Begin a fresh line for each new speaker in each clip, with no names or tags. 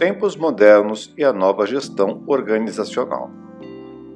Tempos modernos e a nova gestão organizacional.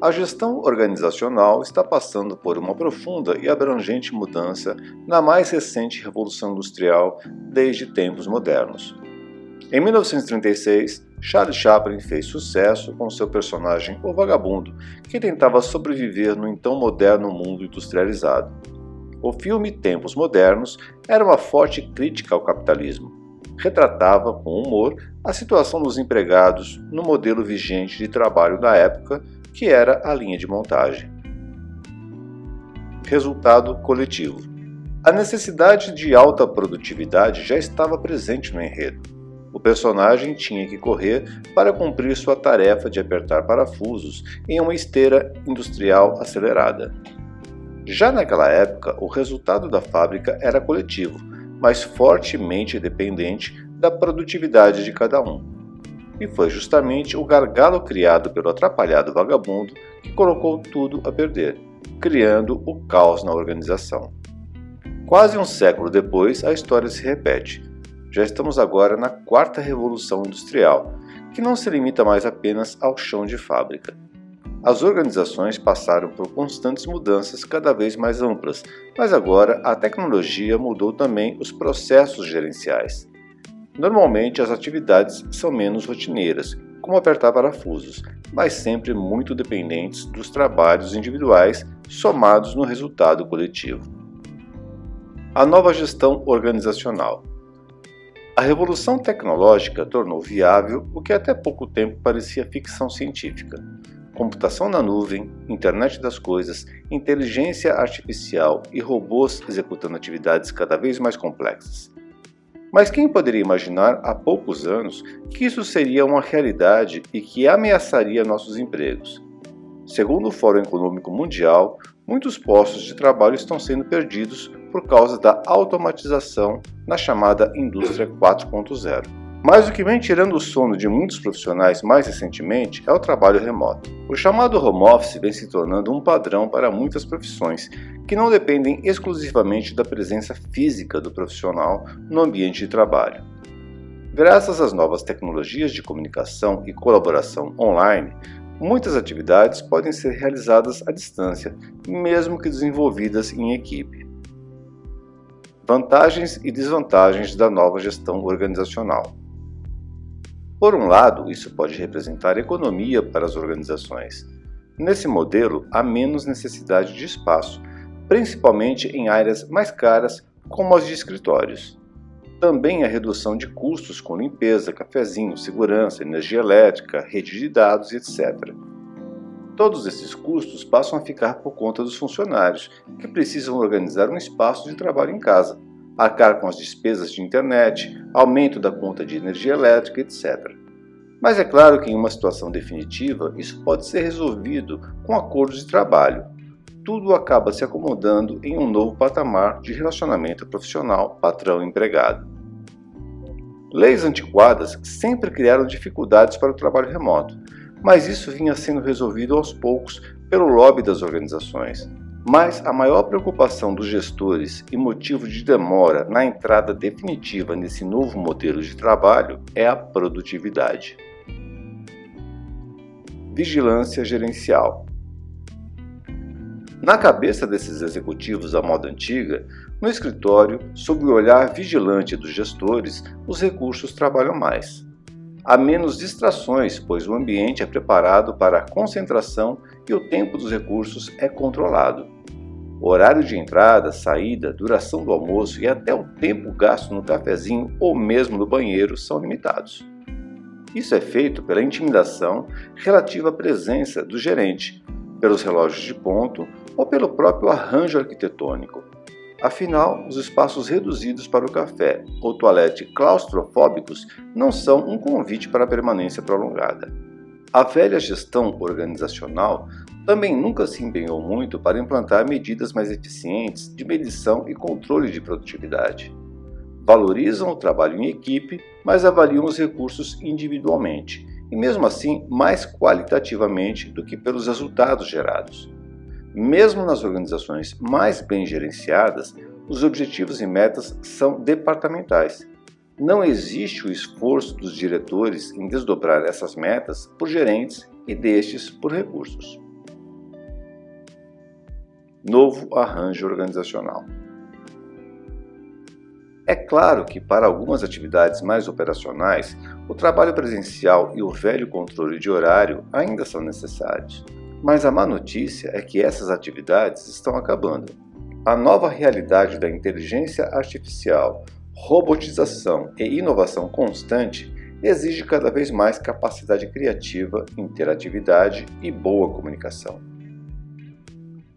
A gestão organizacional está passando por uma profunda e abrangente mudança na mais recente revolução industrial desde tempos modernos. Em 1936, Charles Chaplin fez sucesso com seu personagem O Vagabundo, que tentava sobreviver no então moderno mundo industrializado. O filme Tempos Modernos era uma forte crítica ao capitalismo. Retratava com humor a situação dos empregados no modelo vigente de trabalho da época que era a linha de montagem. Resultado coletivo. A necessidade de alta produtividade já estava presente no enredo. O personagem tinha que correr para cumprir sua tarefa de apertar parafusos em uma esteira industrial acelerada. Já naquela época, o resultado da fábrica era coletivo, mas fortemente dependente da produtividade de cada um e foi justamente o gargalo criado pelo atrapalhado vagabundo que colocou tudo a perder, criando o caos na organização. Quase um século depois, a história se repete. Já estamos agora na quarta revolução industrial, que não se limita mais apenas ao chão de fábrica. As organizações passaram por constantes mudanças cada vez mais amplas, mas agora a tecnologia mudou também os processos gerenciais. Normalmente as atividades são menos rotineiras, como apertar parafusos, mas sempre muito dependentes dos trabalhos individuais somados no resultado coletivo. A nova gestão organizacional. A revolução tecnológica tornou viável o que até pouco tempo parecia ficção científica. Computação na nuvem, internet das coisas, inteligência artificial e robôs executando atividades cada vez mais complexas. Mas quem poderia imaginar há poucos anos que isso seria uma realidade e que ameaçaria nossos empregos? Segundo o Fórum Econômico Mundial, muitos postos de trabalho estão sendo perdidos por causa da automatização na chamada Indústria 4.0. Mas o que vem tirando o sono de muitos profissionais mais recentemente é o trabalho remoto. O chamado home office vem se tornando um padrão para muitas profissões, que não dependem exclusivamente da presença física do profissional no ambiente de trabalho. Graças às novas tecnologias de comunicação e colaboração online, muitas atividades podem ser realizadas à distância, mesmo que desenvolvidas em equipe. Vantagens e desvantagens da nova gestão organizacional. Por um lado, isso pode representar economia para as organizações. Nesse modelo, há menos necessidade de espaço, principalmente em áreas mais caras, como as de escritórios. Também a redução de custos com limpeza, cafezinho, segurança, energia elétrica, rede de dados, etc. Todos esses custos passam a ficar por conta dos funcionários, que precisam organizar um espaço de trabalho em casa, arcar com as despesas de internet, aumento da conta de energia elétrica, etc. Mas é claro que em uma situação definitiva isso pode ser resolvido com acordos de trabalho. Tudo acaba se acomodando em um novo patamar de relacionamento profissional patrão-empregado. Leis antiquadas sempre criaram dificuldades para o trabalho remoto, mas isso vinha sendo resolvido aos poucos pelo lobby das organizações. Mas a maior preocupação dos gestores e motivo de demora na entrada definitiva nesse novo modelo de trabalho é a produtividade. Vigilância gerencial. Na cabeça desses executivos da moda antiga, no escritório, sob o olhar vigilante dos gestores, os recursos trabalham mais. Há menos distrações, pois o ambiente é preparado para a concentração e o tempo dos recursos é controlado. Horário de entrada, saída, duração do almoço e até o tempo gasto no cafezinho ou mesmo no banheiro são limitados. Isso é feito pela intimidação relativa à presença do gerente, pelos relógios de ponto ou pelo próprio arranjo arquitetônico. Afinal, os espaços reduzidos para o café ou toalete claustrofóbicos não são um convite para permanência prolongada. A velha gestão organizacional também nunca se empenhou muito para implantar medidas mais eficientes de medição e controle de produtividade. Valorizam o trabalho em equipe, mas avaliam os recursos individualmente, e mesmo assim mais qualitativamente do que pelos resultados gerados. Mesmo nas organizações mais bem gerenciadas, os objetivos e metas são departamentais. não existe o esforço dos diretores em desdobrar essas metas por gerentes e destes por recursos. Novo arranjo organizacional. É claro que, para algumas atividades mais operacionais, o trabalho presencial e o velho controle de horário ainda são necessários. Mas a má notícia é que essas atividades estão acabando. A nova realidade da inteligência artificial, robotização e inovação constante exige cada vez mais capacidade criativa, interatividade e boa comunicação.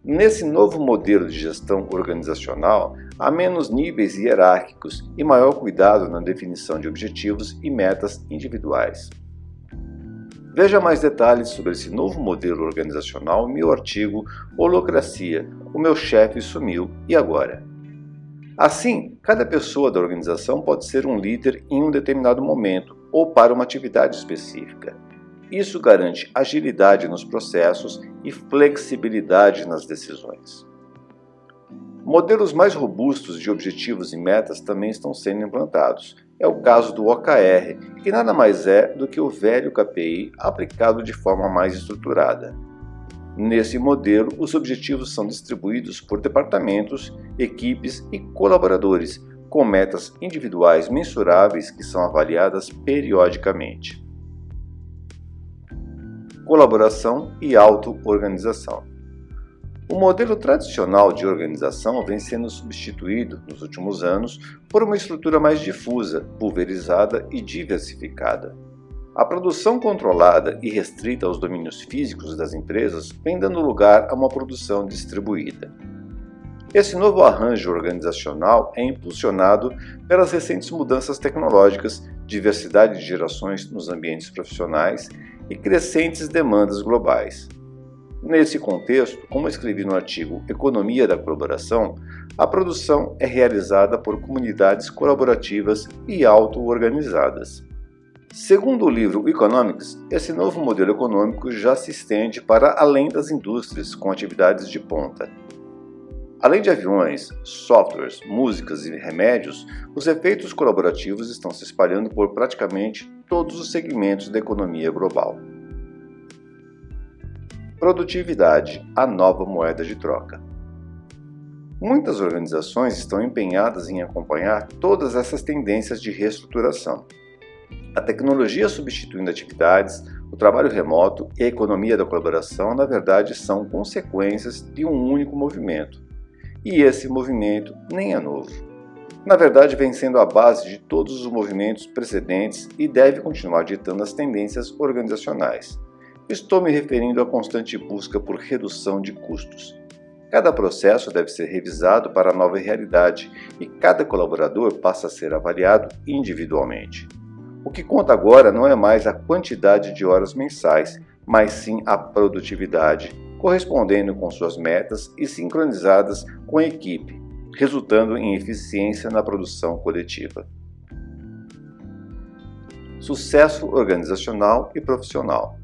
Nesse novo modelo de gestão organizacional, há menos níveis hierárquicos e maior cuidado na definição de objetivos e metas individuais. Veja mais detalhes sobre esse novo modelo organizacional em meu artigo Holocracia: O meu chefe sumiu e agora? Assim, cada pessoa da organização pode ser um líder em um determinado momento ou para uma atividade específica. Isso garante agilidade nos processos e flexibilidade nas decisões. Modelos mais robustos de objetivos e metas também estão sendo implantados. É o caso do OKR, que nada mais é do que o velho KPI aplicado de forma mais estruturada. Nesse modelo, os objetivos são distribuídos por departamentos, equipes e colaboradores, com metas individuais mensuráveis que são avaliadas periodicamente colaboração e auto-organização. O modelo tradicional de organização vem sendo substituído nos últimos anos por uma estrutura mais difusa, pulverizada e diversificada. A produção controlada e restrita aos domínios físicos das empresas vem dando lugar a uma produção distribuída. Esse novo arranjo organizacional é impulsionado pelas recentes mudanças tecnológicas, diversidade de gerações nos ambientes profissionais e crescentes demandas globais. Nesse contexto, como escrevi no artigo Economia da Colaboração, a produção é realizada por comunidades colaborativas e auto-organizadas. Segundo o livro Economics, esse novo modelo econômico já se estende para além das indústrias com atividades de ponta. Além de aviões, softwares, músicas e remédios, os efeitos colaborativos estão se espalhando por praticamente todos os segmentos da economia global. Produtividade a nova moeda de troca. Muitas organizações estão empenhadas em acompanhar todas essas tendências de reestruturação. A tecnologia substituindo atividades, o trabalho remoto e a economia da colaboração, na verdade, são consequências de um único movimento e esse movimento nem é novo. Na verdade, vem sendo a base de todos os movimentos precedentes e deve continuar ditando as tendências organizacionais. Estou me referindo à constante busca por redução de custos. Cada processo deve ser revisado para a nova realidade e cada colaborador passa a ser avaliado individualmente. O que conta agora não é mais a quantidade de horas mensais, mas sim a produtividade correspondendo com suas metas e sincronizadas com a equipe, resultando em eficiência na produção coletiva. Sucesso organizacional e profissional.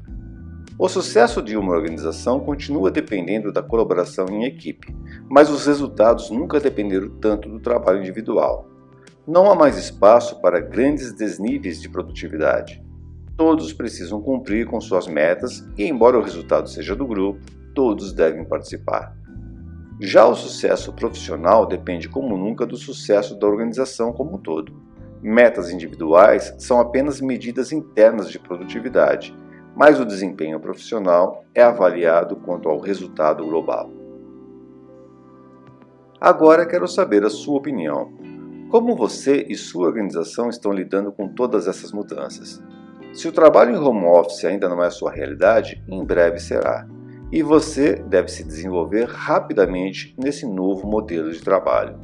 O sucesso de uma organização continua dependendo da colaboração em equipe, mas os resultados nunca dependeram tanto do trabalho individual. Não há mais espaço para grandes desníveis de produtividade. Todos precisam cumprir com suas metas e, embora o resultado seja do grupo, todos devem participar. Já o sucesso profissional depende como nunca do sucesso da organização como um todo. Metas individuais são apenas medidas internas de produtividade, mas o desempenho profissional é avaliado quanto ao resultado global. Agora quero saber a sua opinião. Como você e sua organização estão lidando com todas essas mudanças? Se o trabalho em home office ainda não é sua realidade, em breve será e você deve se desenvolver rapidamente nesse novo modelo de trabalho.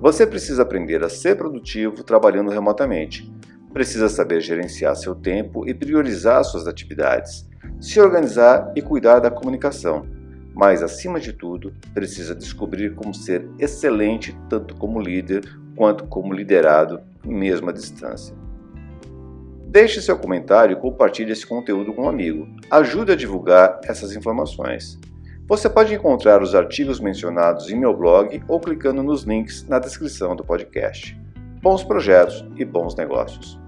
Você precisa aprender a ser produtivo trabalhando remotamente. Precisa saber gerenciar seu tempo e priorizar suas atividades, se organizar e cuidar da comunicação. Mas, acima de tudo, precisa descobrir como ser excelente tanto como líder quanto como liderado, mesmo à distância. Deixe seu comentário e compartilhe esse conteúdo com um amigo. Ajude a divulgar essas informações. Você pode encontrar os artigos mencionados em meu blog ou clicando nos links na descrição do podcast. Bons projetos e bons negócios.